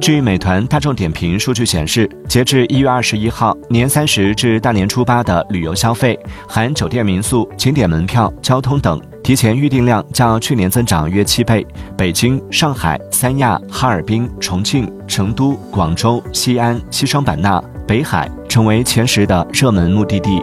据美团大众点评数据显示，截至一月二十一号，年三十至大年初八的旅游消费（含酒店、民宿、景点门票、交通等）提前预订量较去年增长约七倍。北京、上海、三亚、哈尔滨、重庆、成都、广州、西安、西双版纳、北海成为前十的热门目的地。